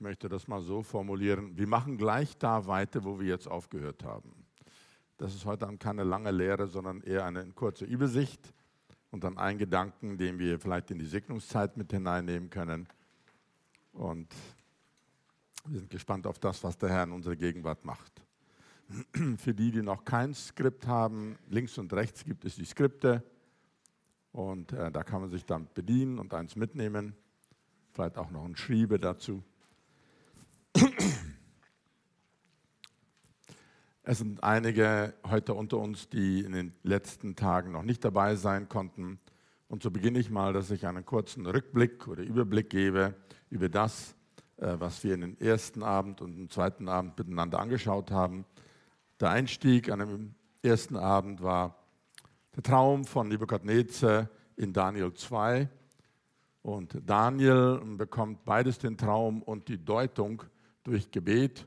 Ich möchte das mal so formulieren. Wir machen gleich da weiter, wo wir jetzt aufgehört haben. Das ist heute keine lange Lehre, sondern eher eine kurze Übersicht und dann ein Gedanken, den wir vielleicht in die Segnungszeit mit hineinnehmen können. Und wir sind gespannt auf das, was der Herr in unserer Gegenwart macht. Für die, die noch kein Skript haben, links und rechts gibt es die Skripte. Und äh, da kann man sich dann bedienen und eins mitnehmen. Vielleicht auch noch ein Schriebe dazu. Es sind einige heute unter uns, die in den letzten Tagen noch nicht dabei sein konnten. Und so beginne ich mal, dass ich einen kurzen Rückblick oder Überblick gebe über das, äh, was wir in den ersten Abend und im zweiten Abend miteinander angeschaut haben. Der Einstieg an dem ersten Abend war der Traum von Nebuchadnezzar in Daniel 2. Und Daniel bekommt beides den Traum und die Deutung durch Gebet.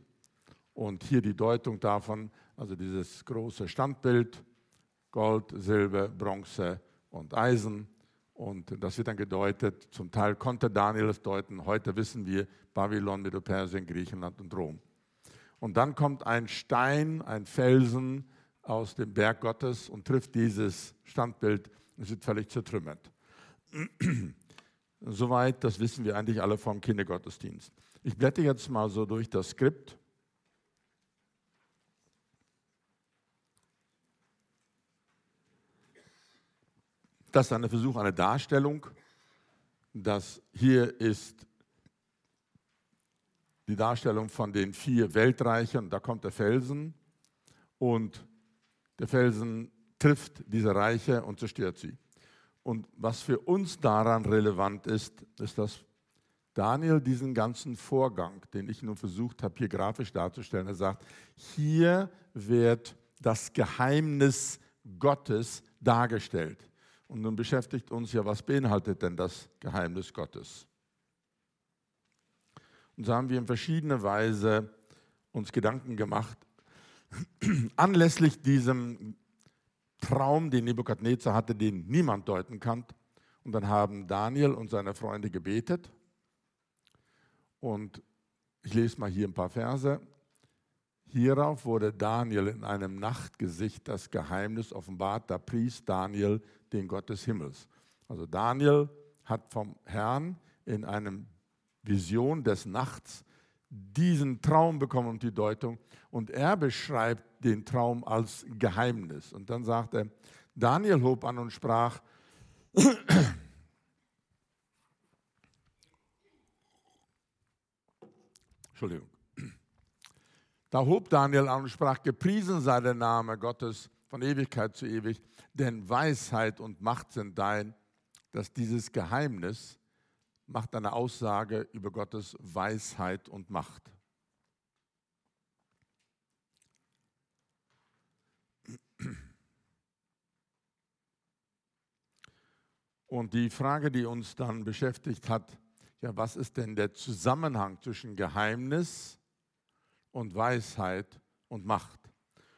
Und hier die Deutung davon, also dieses große Standbild, Gold, Silber, Bronze und Eisen. Und das wird dann gedeutet, zum Teil konnte Daniel es deuten, heute wissen wir Babylon, Medo-Persien, Griechenland und Rom. Und dann kommt ein Stein, ein Felsen aus dem Berg Gottes und trifft dieses Standbild und wird völlig zertrümmert. Soweit, das wissen wir eigentlich alle vom Kindergottesdienst. Ich blätter jetzt mal so durch das Skript Das ist ein Versuch, eine Darstellung. Das hier ist die Darstellung von den vier Weltreichen. Da kommt der Felsen und der Felsen trifft diese Reiche und zerstört sie. Und was für uns daran relevant ist, ist, dass Daniel diesen ganzen Vorgang, den ich nun versucht habe, hier grafisch darzustellen, er sagt, hier wird das Geheimnis Gottes dargestellt. Und nun beschäftigt uns ja, was beinhaltet denn das Geheimnis Gottes? Und so haben wir in verschiedener Weise uns Gedanken gemacht, anlässlich diesem Traum, den Nebukadnezar hatte, den niemand deuten kann. Und dann haben Daniel und seine Freunde gebetet. Und ich lese mal hier ein paar Verse. Hierauf wurde Daniel in einem Nachtgesicht das Geheimnis offenbart. Da pries Daniel den Gott des Himmels. Also Daniel hat vom Herrn in einem Vision des Nachts diesen Traum bekommen und die Deutung. Und er beschreibt den Traum als Geheimnis. Und dann sagt er, Daniel hob an und sprach, Entschuldigung. Da hob Daniel an und sprach, gepriesen sei der Name Gottes von Ewigkeit zu ewig, denn Weisheit und Macht sind dein, dass dieses Geheimnis macht eine Aussage über Gottes Weisheit und Macht. Und die Frage, die uns dann beschäftigt hat, ja, was ist denn der Zusammenhang zwischen Geheimnis und Weisheit und Macht.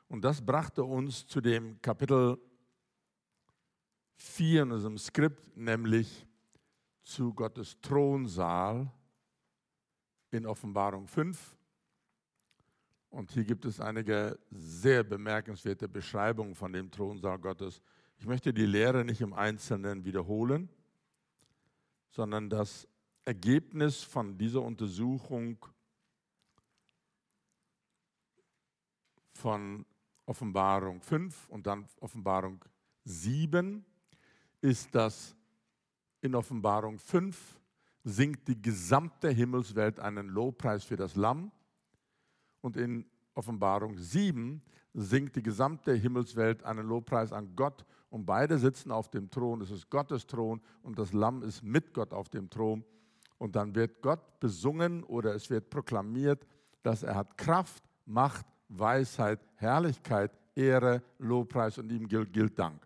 Und das brachte uns zu dem Kapitel 4 in unserem Skript, nämlich zu Gottes Thronsaal in Offenbarung 5. Und hier gibt es einige sehr bemerkenswerte Beschreibungen von dem Thronsaal Gottes. Ich möchte die Lehre nicht im Einzelnen wiederholen, sondern das Ergebnis von dieser Untersuchung von Offenbarung 5 und dann Offenbarung 7 ist, dass in Offenbarung 5 singt die gesamte Himmelswelt einen Lobpreis für das Lamm und in Offenbarung 7 singt die gesamte Himmelswelt einen Lobpreis an Gott und beide sitzen auf dem Thron. Es ist Gottes Thron und das Lamm ist mit Gott auf dem Thron. Und dann wird Gott besungen oder es wird proklamiert, dass er hat Kraft, Macht Weisheit, Herrlichkeit, Ehre, Lobpreis und ihm gilt, gilt Dank.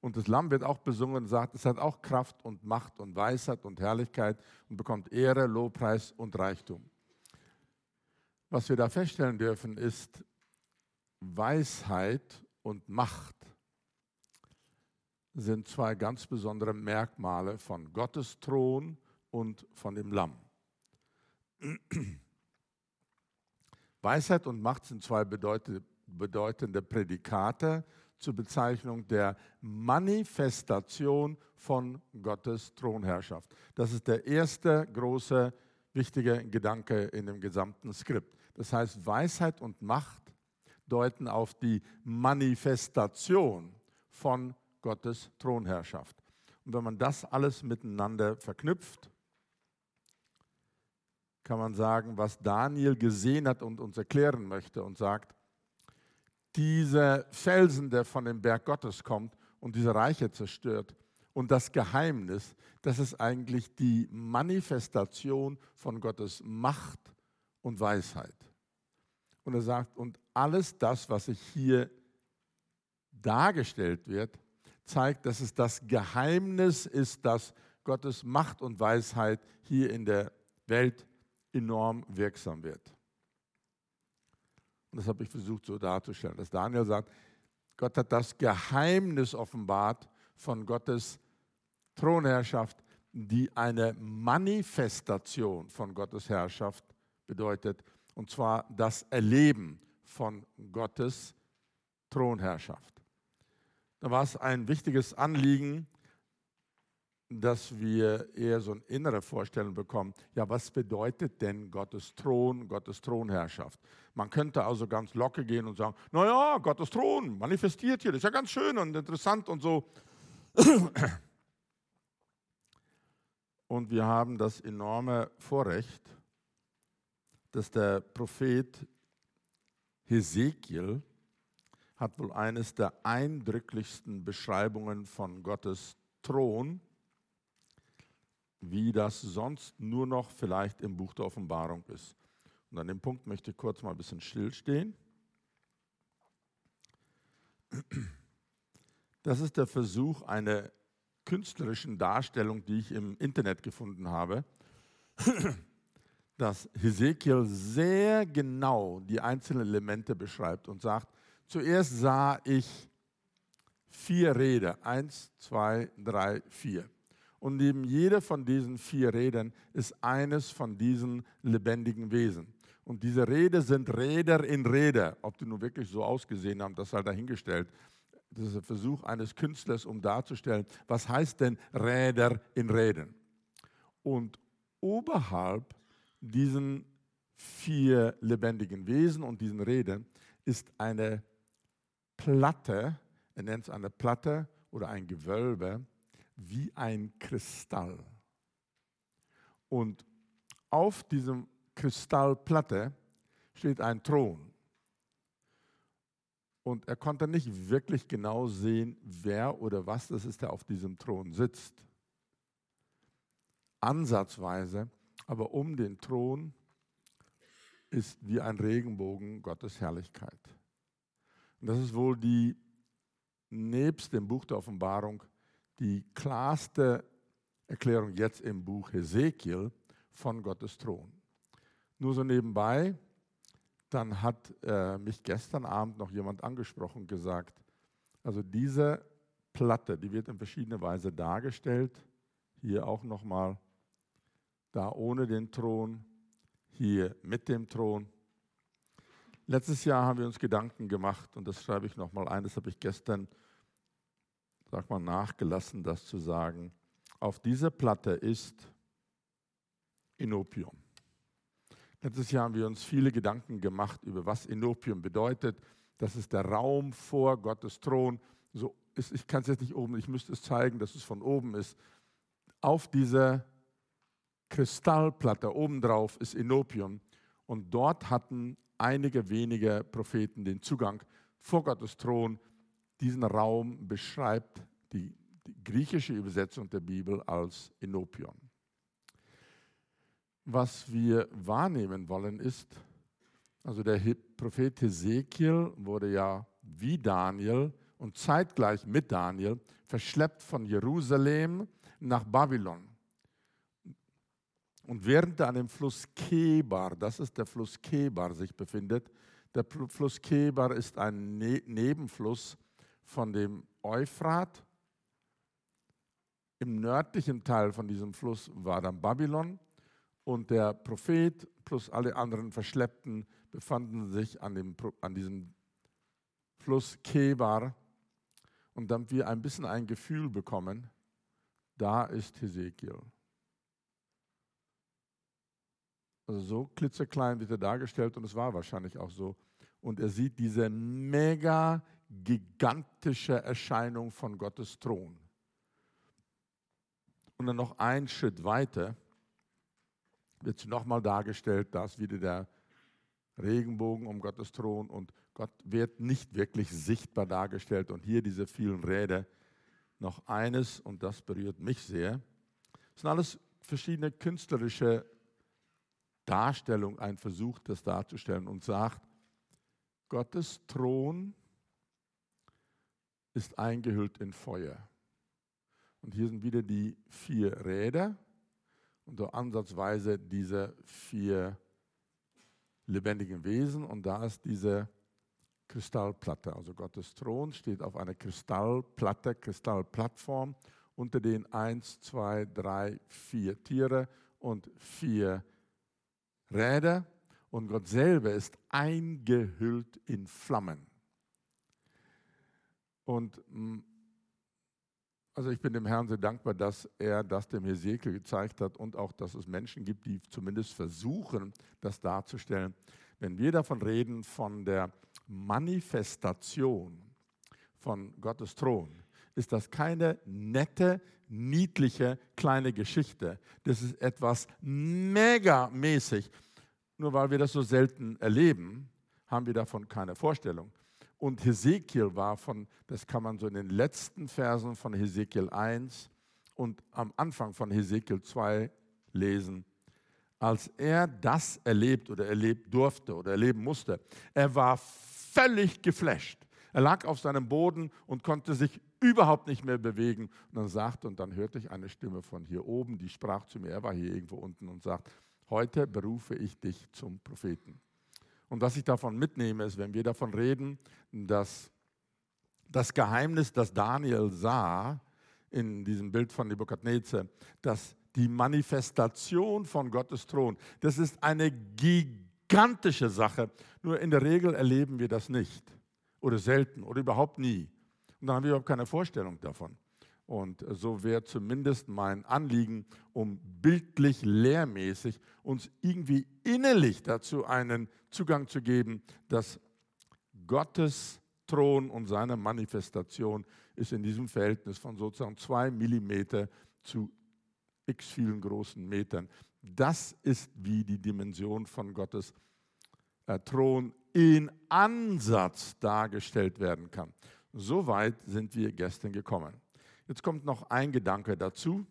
Und das Lamm wird auch besungen und sagt, es hat auch Kraft und Macht und Weisheit und Herrlichkeit und bekommt Ehre, Lobpreis und Reichtum. Was wir da feststellen dürfen, ist Weisheit und Macht sind zwei ganz besondere Merkmale von Gottes Thron und von dem Lamm. Weisheit und Macht sind zwei bedeutende Prädikate zur Bezeichnung der Manifestation von Gottes Thronherrschaft. Das ist der erste große, wichtige Gedanke in dem gesamten Skript. Das heißt, Weisheit und Macht deuten auf die Manifestation von Gottes Thronherrschaft. Und wenn man das alles miteinander verknüpft, kann man sagen, was Daniel gesehen hat und uns erklären möchte und sagt, dieser Felsen, der von dem Berg Gottes kommt und diese Reiche zerstört und das Geheimnis, das ist eigentlich die Manifestation von Gottes Macht und Weisheit. Und er sagt, und alles das, was sich hier dargestellt wird, zeigt, dass es das Geheimnis ist, dass Gottes Macht und Weisheit hier in der Welt enorm wirksam wird. Und das habe ich versucht so darzustellen, dass Daniel sagt, Gott hat das Geheimnis offenbart von Gottes Thronherrschaft, die eine Manifestation von Gottes Herrschaft bedeutet, und zwar das Erleben von Gottes Thronherrschaft. Da war es ein wichtiges Anliegen, dass wir eher so eine innere Vorstellung bekommen, ja, was bedeutet denn Gottes Thron, Gottes Thronherrschaft? Man könnte also ganz locker gehen und sagen, naja, Gottes Thron manifestiert hier, das ist ja ganz schön und interessant und so. Und wir haben das enorme Vorrecht, dass der Prophet Hesekiel hat wohl eines der eindrücklichsten Beschreibungen von Gottes Thron wie das sonst nur noch vielleicht im Buch der Offenbarung ist. Und an dem Punkt möchte ich kurz mal ein bisschen stillstehen. Das ist der Versuch einer künstlerischen Darstellung, die ich im Internet gefunden habe, dass Hesekiel sehr genau die einzelnen Elemente beschreibt und sagt, zuerst sah ich vier Räder, eins, zwei, drei, vier. Und neben jeder von diesen vier Rädern ist eines von diesen lebendigen Wesen. Und diese Räder sind Räder in Räder. Ob die nun wirklich so ausgesehen haben, das sei dahingestellt. Das ist der Versuch eines Künstlers, um darzustellen, was heißt denn Räder in Rädern. Und oberhalb diesen vier lebendigen Wesen und diesen Rädern ist eine Platte, er nennt es eine Platte oder ein Gewölbe, wie ein Kristall. Und auf diesem Kristallplatte steht ein Thron. Und er konnte nicht wirklich genau sehen, wer oder was das ist, der auf diesem Thron sitzt. Ansatzweise, aber um den Thron ist wie ein Regenbogen Gottes Herrlichkeit. Und das ist wohl die, nebst dem Buch der Offenbarung, die klarste Erklärung jetzt im Buch Hesekiel von Gottes Thron. Nur so nebenbei, dann hat äh, mich gestern Abend noch jemand angesprochen und gesagt, also diese Platte, die wird in verschiedener Weise dargestellt, hier auch nochmal, da ohne den Thron, hier mit dem Thron. Letztes Jahr haben wir uns Gedanken gemacht und das schreibe ich nochmal ein, das habe ich gestern sag mal, nachgelassen, das zu sagen. Auf dieser Platte ist Inopium. Letztes Jahr haben wir uns viele Gedanken gemacht über was Inopium bedeutet. Das ist der Raum vor Gottes Thron. So ist, ich kann es jetzt nicht oben, ich müsste es zeigen, dass es von oben ist. Auf dieser Kristallplatte obendrauf ist Inopium. Und dort hatten einige wenige Propheten den Zugang vor Gottes Thron diesen Raum beschreibt die, die griechische Übersetzung der Bibel als Enopion. Was wir wahrnehmen wollen ist, also der Prophet Hesekiel wurde ja wie Daniel und zeitgleich mit Daniel verschleppt von Jerusalem nach Babylon. Und während er an dem Fluss Kebar, das ist der Fluss Kebar, sich befindet, der Fluss Kebar ist ein ne Nebenfluss von dem Euphrat. Im nördlichen Teil von diesem Fluss war dann Babylon und der Prophet plus alle anderen Verschleppten befanden sich an, dem, an diesem Fluss Kebar. Und damit wir ein bisschen ein Gefühl bekommen, da ist Hesekiel. Also so klitzeklein wird er dargestellt und es war wahrscheinlich auch so. Und er sieht diese mega gigantische Erscheinung von Gottes Thron. Und dann noch einen Schritt weiter wird nochmal dargestellt, da ist wieder der Regenbogen um Gottes Thron und Gott wird nicht wirklich sichtbar dargestellt. Und hier diese vielen Räder. Noch eines, und das berührt mich sehr. Es sind alles verschiedene künstlerische Darstellungen, ein Versuch, das darzustellen und sagt, Gottes Thron ist eingehüllt in Feuer. Und hier sind wieder die vier Räder und so ansatzweise diese vier lebendigen Wesen. Und da ist diese Kristallplatte. Also Gottes Thron steht auf einer Kristallplatte, Kristallplattform. Unter den eins, zwei, drei, vier Tiere und vier Räder. Und Gott selber ist eingehüllt in Flammen. Und mm, also ich bin dem Herrn sehr dankbar, dass er das dem Hesekiel gezeigt hat und auch, dass es Menschen gibt, die zumindest versuchen, das darzustellen. Wenn wir davon reden, von der Manifestation von Gottes Thron, ist das keine nette, niedliche, kleine Geschichte. Das ist etwas megamäßig. Nur weil wir das so selten erleben, haben wir davon keine Vorstellung. Und Hesekiel war von, das kann man so in den letzten Versen von Hesekiel 1 und am Anfang von Hesekiel 2 lesen, als er das erlebt oder erlebt durfte oder erleben musste. Er war völlig geflasht. Er lag auf seinem Boden und konnte sich überhaupt nicht mehr bewegen. Und dann sagte, und dann hörte ich eine Stimme von hier oben, die sprach zu mir, er war hier irgendwo unten und sagt, heute berufe ich dich zum Propheten. Und was ich davon mitnehme, ist, wenn wir davon reden, dass das Geheimnis, das Daniel sah in diesem Bild von Nebukadnezar, dass die Manifestation von Gottes Thron, das ist eine gigantische Sache. Nur in der Regel erleben wir das nicht oder selten oder überhaupt nie. Und dann haben wir überhaupt keine Vorstellung davon. Und so wäre zumindest mein Anliegen, um bildlich lehrmäßig uns irgendwie innerlich dazu einen Zugang zu geben, dass Gottes Thron und seine Manifestation ist in diesem Verhältnis von sozusagen zwei Millimeter zu x vielen großen Metern. Das ist, wie die Dimension von Gottes äh, Thron in Ansatz dargestellt werden kann. So weit sind wir gestern gekommen. Jetzt kommt noch ein Gedanke dazu.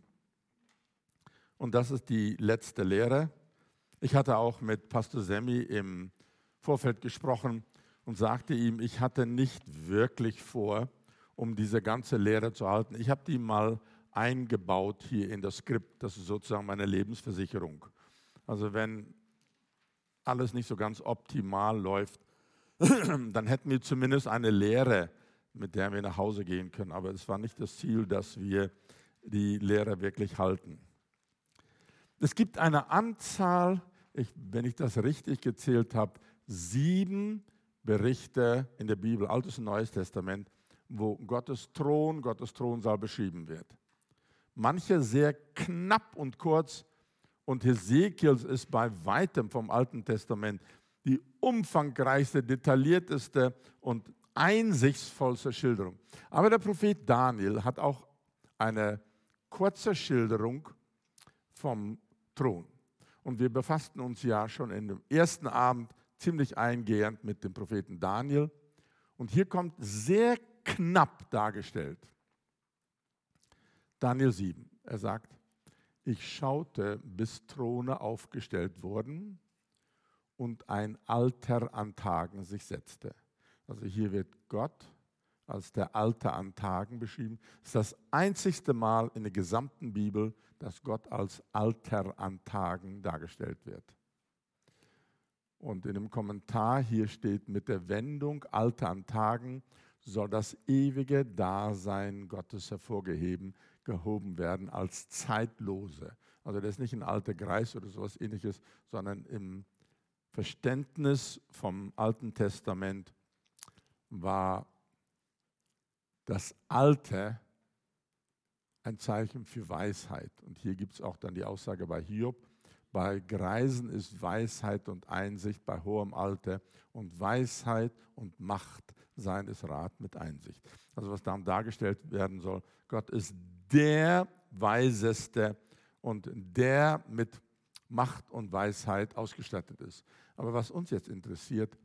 Und das ist die letzte Lehre. Ich hatte auch mit Pastor Semmi im Vorfeld gesprochen und sagte ihm, ich hatte nicht wirklich vor, um diese ganze Lehre zu halten. Ich habe die mal eingebaut hier in das Skript. Das ist sozusagen meine Lebensversicherung. Also wenn alles nicht so ganz optimal läuft, dann hätten wir zumindest eine Lehre mit der wir nach Hause gehen können. Aber es war nicht das Ziel, dass wir die Lehre wirklich halten. Es gibt eine Anzahl, ich, wenn ich das richtig gezählt habe, sieben Berichte in der Bibel, Altes und Neues Testament, wo Gottes Thron, Gottes Thronsaal beschrieben wird. Manche sehr knapp und kurz und Hesekiels ist bei weitem vom Alten Testament die umfangreichste, detaillierteste und einsichtsvollste Schilderung. Aber der Prophet Daniel hat auch eine kurze Schilderung vom Thron. Und wir befassten uns ja schon in dem ersten Abend ziemlich eingehend mit dem Propheten Daniel. Und hier kommt sehr knapp dargestellt. Daniel 7. Er sagt, ich schaute, bis Throne aufgestellt wurden und ein Alter an Tagen sich setzte. Also hier wird Gott als der Alter an Tagen beschrieben. Es ist das einzigste Mal in der gesamten Bibel, dass Gott als Alter an Tagen dargestellt wird. Und in dem Kommentar hier steht mit der Wendung Alter an Tagen soll das ewige Dasein Gottes hervorgeheben, gehoben werden als zeitlose. Also das ist nicht ein alter Greis oder sowas ähnliches, sondern im Verständnis vom Alten Testament war das Alte ein Zeichen für Weisheit. Und hier gibt es auch dann die Aussage bei Hiob, bei Greisen ist Weisheit und Einsicht bei hohem Alter und Weisheit und Macht seines Rat mit Einsicht. Also was darum dargestellt werden soll, Gott ist der Weiseste und der mit Macht und Weisheit ausgestattet ist. Aber was uns jetzt interessiert,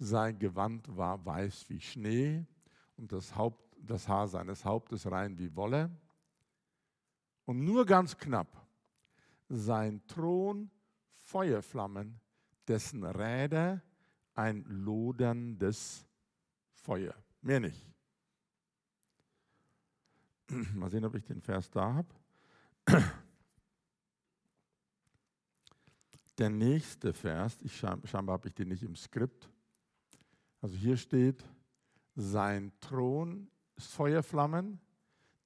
sein Gewand war weiß wie Schnee und das, Haupt, das Haar seines Hauptes rein wie Wolle. Und nur ganz knapp, sein Thron Feuerflammen, dessen Räder ein loderndes Feuer. Mehr nicht. Mal sehen, ob ich den Vers da habe. Der nächste Vers, ich scheinbar habe ich den nicht im Skript. Also hier steht, sein Thron ist Feuerflammen,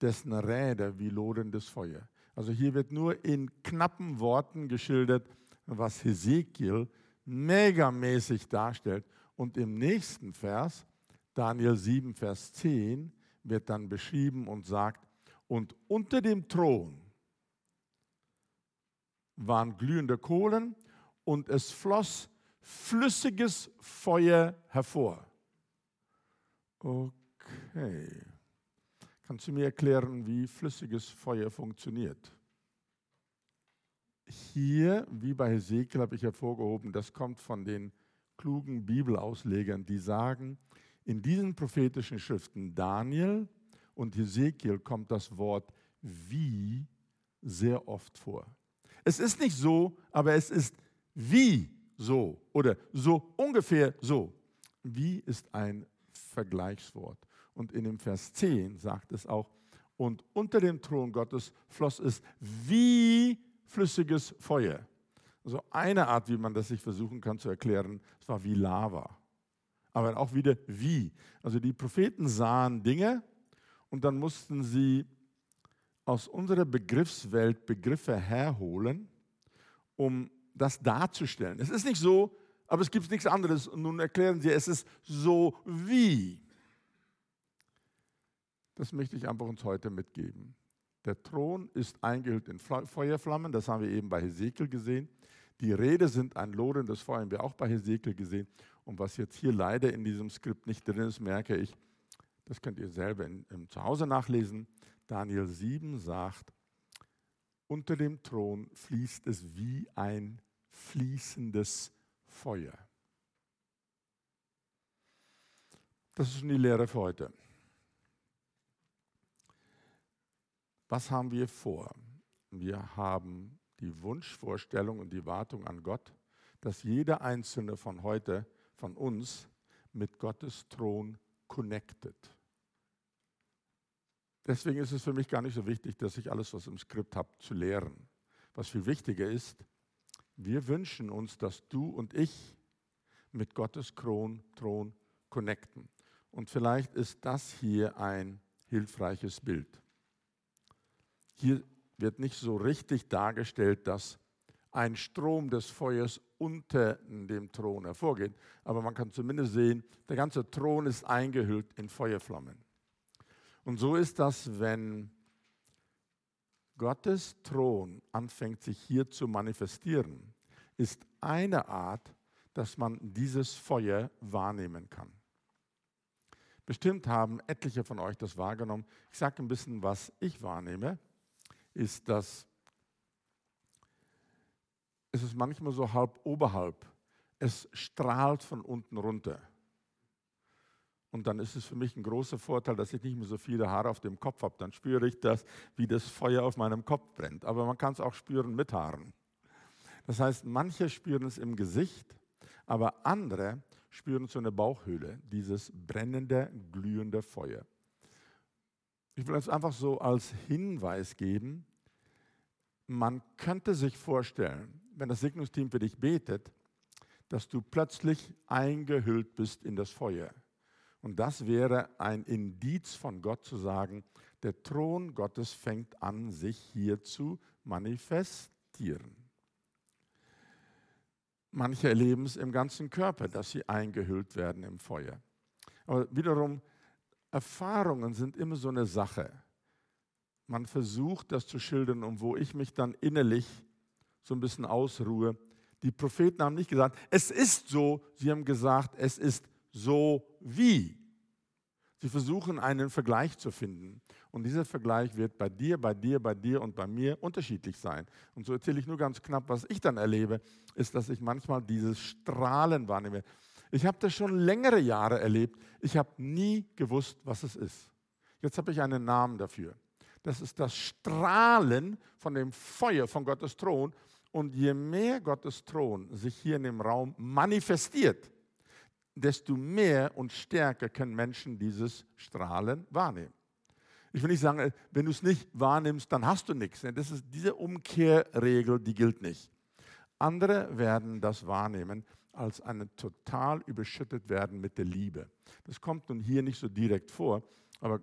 dessen Räder wie lodendes Feuer. Also hier wird nur in knappen Worten geschildert, was Hesekiel megamäßig darstellt. Und im nächsten Vers, Daniel 7, Vers 10, wird dann beschrieben und sagt, und unter dem Thron waren glühende Kohlen und es floss flüssiges Feuer hervor. Okay. Kannst du mir erklären, wie flüssiges Feuer funktioniert? Hier, wie bei Hesekiel, habe ich hervorgehoben, das kommt von den klugen Bibelauslegern, die sagen, in diesen prophetischen Schriften Daniel und Hesekiel kommt das Wort wie sehr oft vor. Es ist nicht so, aber es ist wie so oder so ungefähr so. Wie ist ein Vergleichswort. Und in dem Vers 10 sagt es auch, und unter dem Thron Gottes floss es wie flüssiges Feuer. Also eine Art, wie man das sich versuchen kann zu erklären, es war wie Lava. Aber auch wieder wie. Also die Propheten sahen Dinge und dann mussten sie aus unserer Begriffswelt Begriffe herholen, um das darzustellen. Es ist nicht so, aber es gibt nichts anderes. Und nun erklären sie, es ist so wie. Das möchte ich einfach uns heute mitgeben. Der Thron ist eingehüllt in Feuerflammen, das haben wir eben bei Hesekiel gesehen. Die Rede sind ein lodendes Feuer, haben wir auch bei Hesekiel gesehen. Und was jetzt hier leider in diesem Skript nicht drin ist, merke ich, das könnt ihr selber in, in, zu Hause nachlesen. Daniel 7 sagt, unter dem Thron fließt es wie ein fließendes Feuer. Das ist schon die Lehre für heute. Was haben wir vor? Wir haben die Wunschvorstellung und die Wartung an Gott, dass jeder einzelne von heute, von uns, mit Gottes Thron connected. Deswegen ist es für mich gar nicht so wichtig, dass ich alles, was im Skript habe, zu lehren. Was viel wichtiger ist, wir wünschen uns, dass du und ich mit Gottes Thron, Thron connecten. Und vielleicht ist das hier ein hilfreiches Bild. Hier wird nicht so richtig dargestellt, dass ein Strom des Feuers unter dem Thron hervorgeht, aber man kann zumindest sehen, der ganze Thron ist eingehüllt in Feuerflammen. Und so ist das, wenn Gottes Thron anfängt sich hier zu manifestieren, ist eine Art, dass man dieses Feuer wahrnehmen kann. Bestimmt haben etliche von euch das wahrgenommen. Ich sage ein bisschen, was ich wahrnehme, ist, dass es ist manchmal so halb oberhalb. Es strahlt von unten runter. Und dann ist es für mich ein großer Vorteil, dass ich nicht mehr so viele Haare auf dem Kopf habe. Dann spüre ich das, wie das Feuer auf meinem Kopf brennt. Aber man kann es auch spüren mit Haaren. Das heißt, manche spüren es im Gesicht, aber andere spüren so eine Bauchhöhle, dieses brennende, glühende Feuer. Ich will es einfach so als Hinweis geben, man könnte sich vorstellen, wenn das Segnungsteam für dich betet, dass du plötzlich eingehüllt bist in das Feuer. Und das wäre ein Indiz von Gott zu sagen, der Thron Gottes fängt an, sich hier zu manifestieren. Manche erleben es im ganzen Körper, dass sie eingehüllt werden im Feuer. Aber wiederum, Erfahrungen sind immer so eine Sache. Man versucht das zu schildern und wo ich mich dann innerlich so ein bisschen ausruhe. Die Propheten haben nicht gesagt, es ist so, sie haben gesagt, es ist so wie. Sie versuchen einen Vergleich zu finden. Und dieser Vergleich wird bei dir, bei dir, bei dir und bei mir unterschiedlich sein. Und so erzähle ich nur ganz knapp, was ich dann erlebe, ist, dass ich manchmal dieses Strahlen wahrnehme. Ich habe das schon längere Jahre erlebt. Ich habe nie gewusst, was es ist. Jetzt habe ich einen Namen dafür. Das ist das Strahlen von dem Feuer von Gottes Thron. Und je mehr Gottes Thron sich hier in dem Raum manifestiert, desto mehr und stärker können Menschen dieses Strahlen wahrnehmen. Ich will nicht sagen, äh, wenn du es nicht wahrnimmst, dann hast du nichts. Das ist diese Umkehrregel, die gilt nicht. Andere werden das wahrnehmen als ein total überschüttet werden mit der Liebe. Das kommt nun hier nicht so direkt vor, aber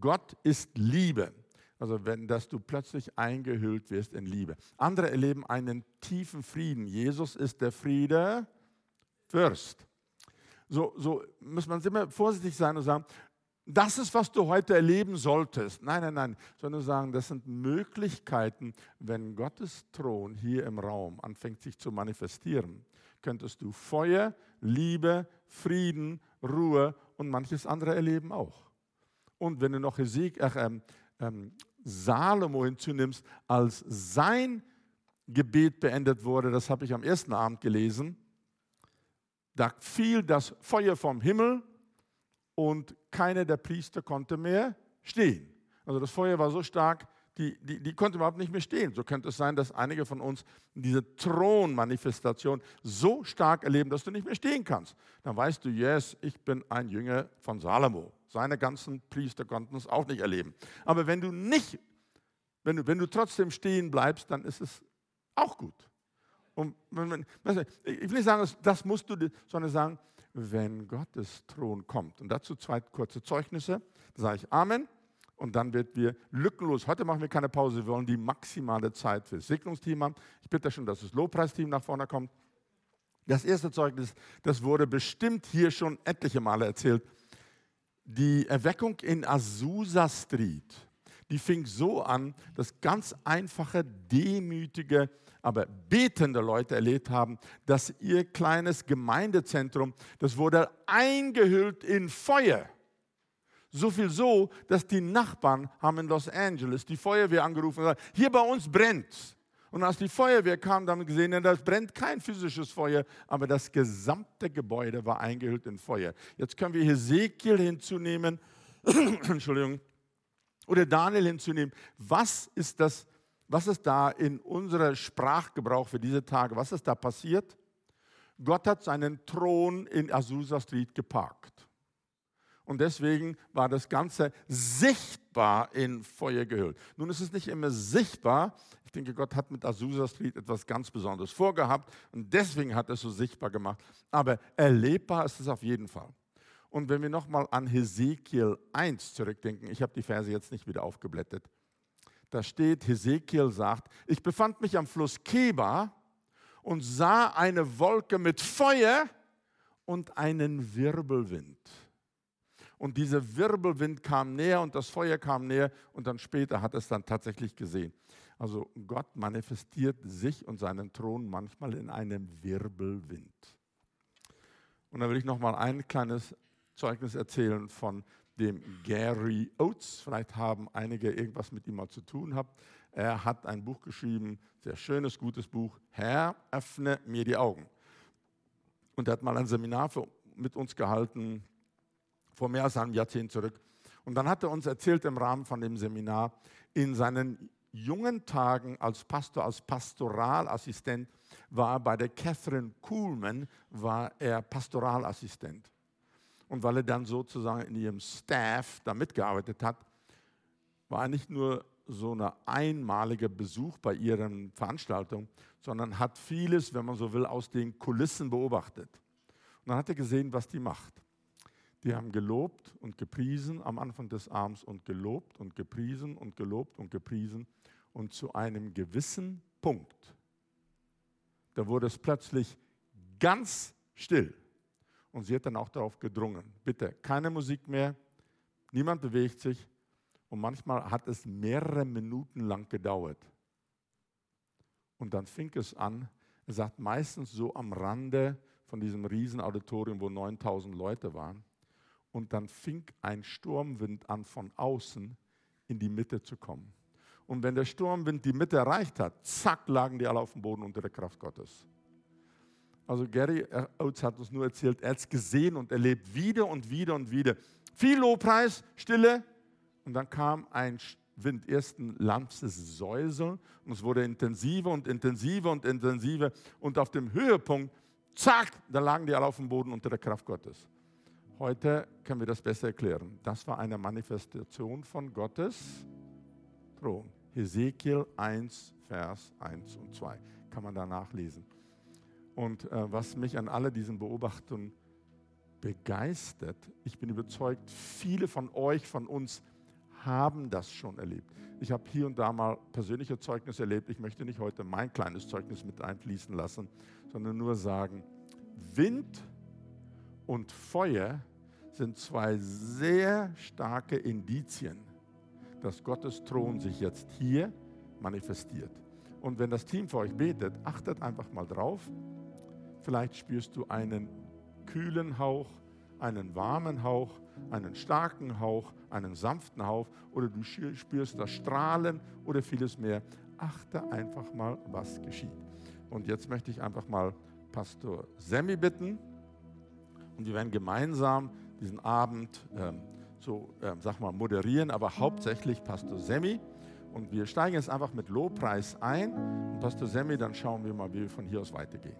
Gott ist Liebe. Also wenn, dass du plötzlich eingehüllt wirst in Liebe. Andere erleben einen tiefen Frieden. Jesus ist der Friede Fürst so, so muss man immer vorsichtig sein und sagen, das ist, was du heute erleben solltest. Nein, nein, nein, sondern sagen, das sind Möglichkeiten, wenn Gottes Thron hier im Raum anfängt sich zu manifestieren, könntest du Feuer, Liebe, Frieden, Ruhe und manches andere erleben auch. Und wenn du noch Hesek, äh, ähm, Salomo hinzunimmst, als sein Gebet beendet wurde, das habe ich am ersten Abend gelesen, da fiel das Feuer vom Himmel und keiner der Priester konnte mehr stehen. Also das Feuer war so stark, die, die, die konnte überhaupt nicht mehr stehen. So könnte es sein, dass einige von uns diese Thronmanifestation so stark erleben, dass du nicht mehr stehen kannst. Dann weißt du, yes, ich bin ein Jünger von Salomo. Seine ganzen Priester konnten es auch nicht erleben. Aber wenn du nicht, wenn du, wenn du trotzdem stehen bleibst, dann ist es auch gut. Und ich will nicht sagen, das musst du, sondern sagen, wenn Gottes Thron kommt. Und dazu zwei kurze Zeugnisse. Da sage ich Amen. Und dann wird wir lückenlos, heute machen wir keine Pause, wir wollen die maximale Zeit für das Segnungsteam haben. Ich bitte schon, dass das Lobpreisteam nach vorne kommt. Das erste Zeugnis, das wurde bestimmt hier schon etliche Male erzählt. Die Erweckung in Azusa Street, die fing so an, dass ganz einfache, demütige aber betende Leute erlebt haben, dass ihr kleines Gemeindezentrum, das wurde eingehüllt in Feuer. So viel so, dass die Nachbarn haben in Los Angeles die Feuerwehr angerufen und gesagt, hier bei uns brennt. Und als die Feuerwehr kam, haben wir gesehen, das brennt kein physisches Feuer, aber das gesamte Gebäude war eingehüllt in Feuer. Jetzt können wir Hesekiel hinzunehmen, Entschuldigung, oder Daniel hinzunehmen. Was ist das was ist da in unserer Sprachgebrauch für diese Tage, was ist da passiert? Gott hat seinen Thron in Azusa Street geparkt. Und deswegen war das Ganze sichtbar in Feuer gehüllt. Nun ist es nicht immer sichtbar. Ich denke, Gott hat mit Azusa Street etwas ganz Besonderes vorgehabt und deswegen hat er es so sichtbar gemacht. Aber erlebbar ist es auf jeden Fall. Und wenn wir nochmal an Hesekiel 1 zurückdenken, ich habe die Verse jetzt nicht wieder aufgeblättert da steht, Hesekiel sagt, ich befand mich am Fluss Keba und sah eine Wolke mit Feuer und einen Wirbelwind. Und dieser Wirbelwind kam näher und das Feuer kam näher und dann später hat es dann tatsächlich gesehen. Also Gott manifestiert sich und seinen Thron manchmal in einem Wirbelwind. Und da will ich noch mal ein kleines Zeugnis erzählen von dem Gary Oates. Vielleicht haben einige irgendwas mit ihm mal zu tun gehabt. Er hat ein Buch geschrieben, sehr schönes, gutes Buch, Herr, öffne mir die Augen. Und er hat mal ein Seminar für, mit uns gehalten, vor mehr als einem Jahrzehnt zurück. Und dann hat er uns erzählt im Rahmen von dem Seminar, in seinen jungen Tagen als Pastor, als Pastoralassistent, war bei der Catherine Kuhlman, war er Pastoralassistent. Und weil er dann sozusagen in ihrem Staff da mitgearbeitet hat, war er nicht nur so ein einmaliger Besuch bei ihren Veranstaltungen, sondern hat vieles, wenn man so will, aus den Kulissen beobachtet. Und dann hat er gesehen, was die macht. Die haben gelobt und gepriesen am Anfang des Abends und gelobt und gepriesen und gelobt und gepriesen. Und zu einem gewissen Punkt, da wurde es plötzlich ganz still. Und sie hat dann auch darauf gedrungen, bitte keine Musik mehr, niemand bewegt sich. Und manchmal hat es mehrere Minuten lang gedauert. Und dann fing es an, er sagt meistens so am Rande von diesem Riesenauditorium, wo 9000 Leute waren. Und dann fing ein Sturmwind an, von außen in die Mitte zu kommen. Und wenn der Sturmwind die Mitte erreicht hat, zack, lagen die alle auf dem Boden unter der Kraft Gottes. Also Gary Oates hat uns nur erzählt, er hat es gesehen und erlebt wieder und wieder und wieder. Viel Lobpreis, Stille. Und dann kam ein Wind, erst ein lanzes Säuseln und es wurde intensiver und intensiver und intensiver. Und auf dem Höhepunkt, zack, da lagen die alle auf dem Boden unter der Kraft Gottes. Heute können wir das besser erklären. Das war eine Manifestation von Gottes Thron. Hesekiel 1, Vers 1 und 2. Kann man da nachlesen. Und äh, was mich an all diesen Beobachtungen begeistert, ich bin überzeugt, viele von euch, von uns haben das schon erlebt. Ich habe hier und da mal persönliche Zeugnisse erlebt. Ich möchte nicht heute mein kleines Zeugnis mit einfließen lassen, sondern nur sagen, Wind und Feuer sind zwei sehr starke Indizien, dass Gottes Thron sich jetzt hier manifestiert. Und wenn das Team für euch betet, achtet einfach mal drauf. Vielleicht spürst du einen kühlen Hauch, einen warmen Hauch, einen starken Hauch, einen sanften Hauch oder du spürst das Strahlen oder vieles mehr. Achte einfach mal, was geschieht. Und jetzt möchte ich einfach mal Pastor Semmi bitten und wir werden gemeinsam diesen Abend ähm, so, ähm, sag mal, moderieren, aber hauptsächlich Pastor Semmi. Und wir steigen jetzt einfach mit Lobpreis ein. Und Pastor Semmi, dann schauen wir mal, wie wir von hier aus weitergehen.